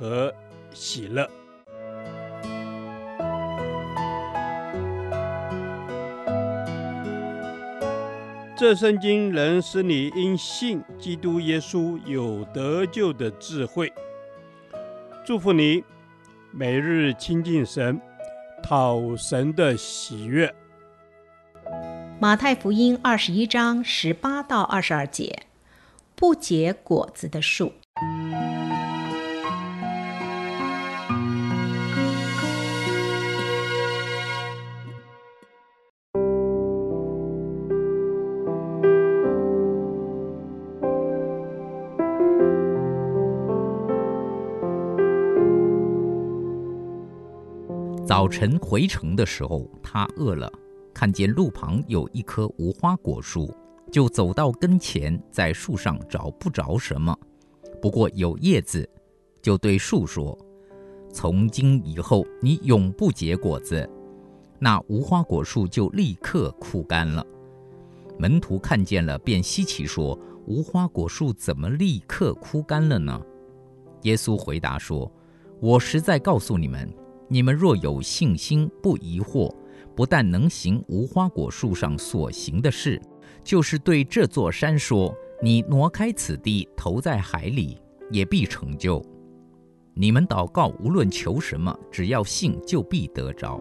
和喜乐。这圣经能使你因信基督耶稣有得救的智慧。祝福你，每日亲近神，讨神的喜悦。马太福音二十一章十八到二十二节，不结果子的树。早晨回城的时候，他饿了，看见路旁有一棵无花果树，就走到跟前，在树上找不着什么，不过有叶子，就对树说：“从今以后，你永不结果子。”那无花果树就立刻枯干了。门徒看见了，便稀奇说：“无花果树怎么立刻枯干了呢？”耶稣回答说：“我实在告诉你们。”你们若有信心，不疑惑，不但能行无花果树上所行的事，就是对这座山说：“你挪开此地，投在海里，也必成就。”你们祷告，无论求什么，只要信，就必得着。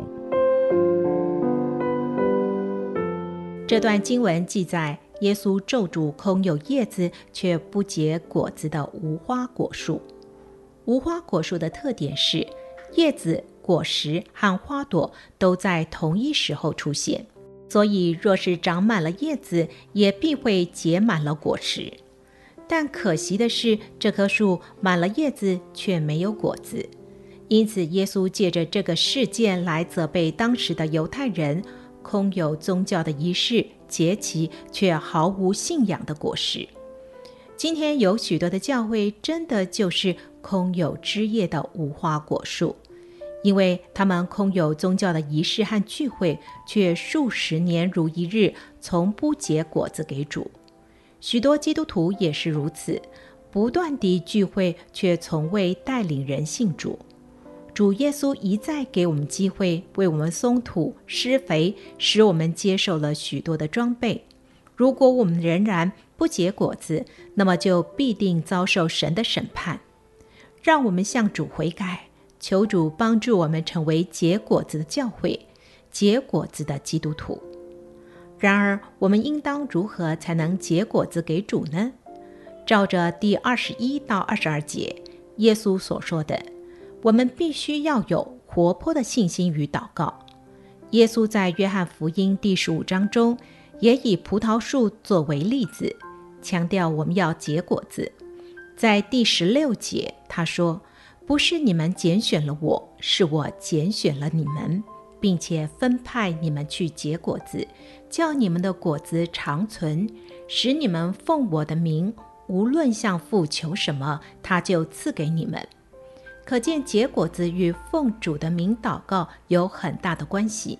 这段经文记载耶稣咒诅空有叶子却不结果子的无花果树。无花果树的特点是叶子。果实和花朵都在同一时候出现，所以若是长满了叶子，也必会结满了果实。但可惜的是，这棵树满了叶子却没有果子。因此，耶稣借着这个事件来责备当时的犹太人，空有宗教的仪式节期，却毫无信仰的果实。今天有许多的教会，真的就是空有枝叶的无花果树。因为他们空有宗教的仪式和聚会，却数十年如一日，从不结果子给主。许多基督徒也是如此，不断地聚会，却从未带领人信主。主耶稣一再给我们机会，为我们松土施肥，使我们接受了许多的装备。如果我们仍然不结果子，那么就必定遭受神的审判。让我们向主悔改。求主帮助我们成为结果子的教会，结果子的基督徒。然而，我们应当如何才能结果子给主呢？照着第二十一到二十二节，耶稣所说的，我们必须要有活泼的信心与祷告。耶稣在约翰福音第十五章中，也以葡萄树作为例子，强调我们要结果子。在第十六节，他说。不是你们拣选了我，是我拣选了你们，并且分派你们去结果子，叫你们的果子长存，使你们奉我的名，无论向父求什么，他就赐给你们。可见结果子与奉主的名祷告有很大的关系。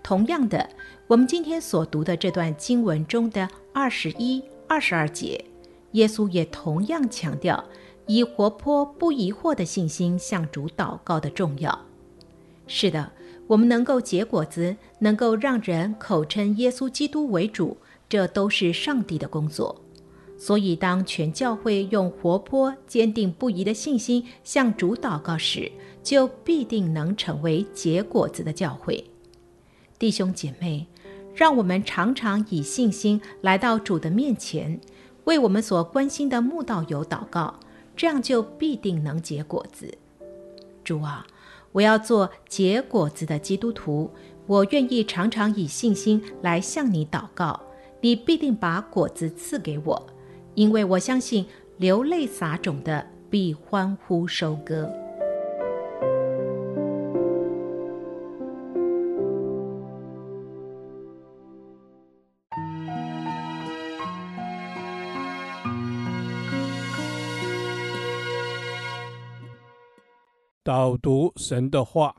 同样的，我们今天所读的这段经文中的二十一、二十二节，耶稣也同样强调。以活泼不疑惑的信心向主祷告的重要。是的，我们能够结果子，能够让人口称耶稣基督为主，这都是上帝的工作。所以，当全教会用活泼、坚定不移的信心向主祷告时，就必定能成为结果子的教会。弟兄姐妹，让我们常常以信心来到主的面前，为我们所关心的慕道友祷告。这样就必定能结果子。主啊，我要做结果子的基督徒，我愿意常常以信心来向你祷告，你必定把果子赐给我，因为我相信流泪撒种的必欢呼收割。导读神的话。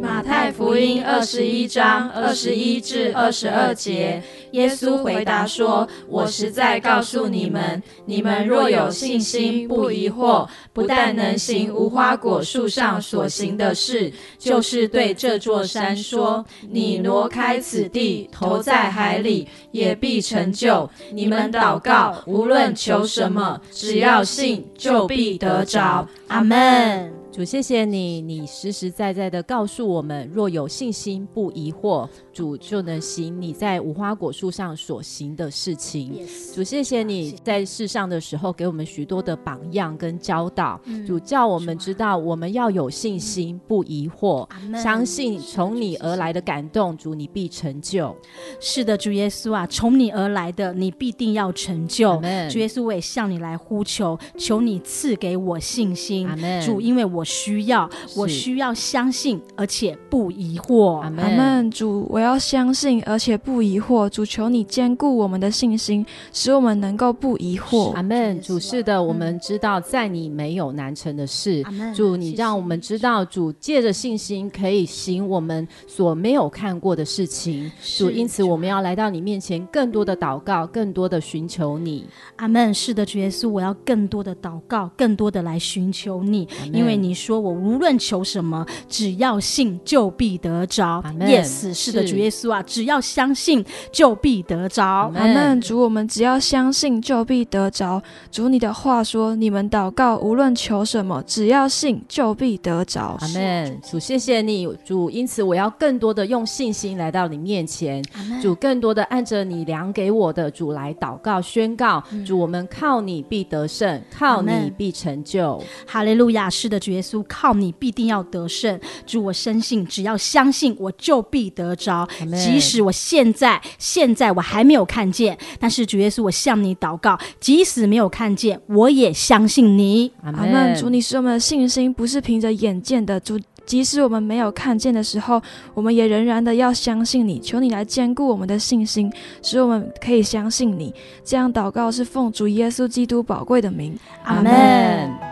马太福音二十一章二十一至二十二节，耶稣回答说：“我实在告诉你们，你们若有信心，不疑惑，不但能行无花果树上所行的事，就是对这座山说：‘你挪开此地，投在海里，也必成就。’你们祷告，无论求什么，只要信，就必得着。”阿门。主，谢谢你，你实实在在的告诉我们，若有信心，不疑惑。主就能行你在无花果树上所行的事情。Yes, 主，谢谢你在世上的时候给我们许多的榜样跟教导。嗯、主叫我们知道，我们要有信心，不疑惑，嗯、相信从你而来的感动。主，你必成就。是的，主耶稣啊，从你而来的，你必定要成就。主耶稣，我也向你来呼求，求你赐给我信心。主，因为我需要，我需要相信，而且不疑惑。阿门。主，我。要相信，而且不疑惑。主，求你坚固我们的信心，使我们能够不疑惑。阿门。主，是的，我们知道在你没有难成的事。嗯、主，你让我们知道，主借着信心可以行我们所没有看过的事情。主，因此我们要来到你面前，更多的祷告，更多的寻求你。阿门。是的，主耶稣，我要更多的祷告，更多的来寻求你，因为你说我无论求什么，只要信，就必得着。阿门。Yes，是的。主耶稣啊，只要相信就必得着。阿门。主，我们只要相信就必得着。主，你的话说，你们祷告无论求什么，只要信就必得着。阿门。主，谢谢你，主。因此，我要更多的用信心来到你面前。主，更多的按着你量给我的主来祷告宣告。主，我们靠你必得胜，靠你必成就。哈利路亚！是的，主耶稣，靠你必定要得胜。主，我深信，只要相信，我就必得着。即使我现在现在我还没有看见，但是主耶稣，我向你祷告，即使没有看见，我也相信你。阿门。主，你使我们的信心不是凭着眼见的，主，即使我们没有看见的时候，我们也仍然的要相信你。求你来坚固我们的信心，使我们可以相信你。这样祷告是奉主耶稣基督宝贵的名。阿门。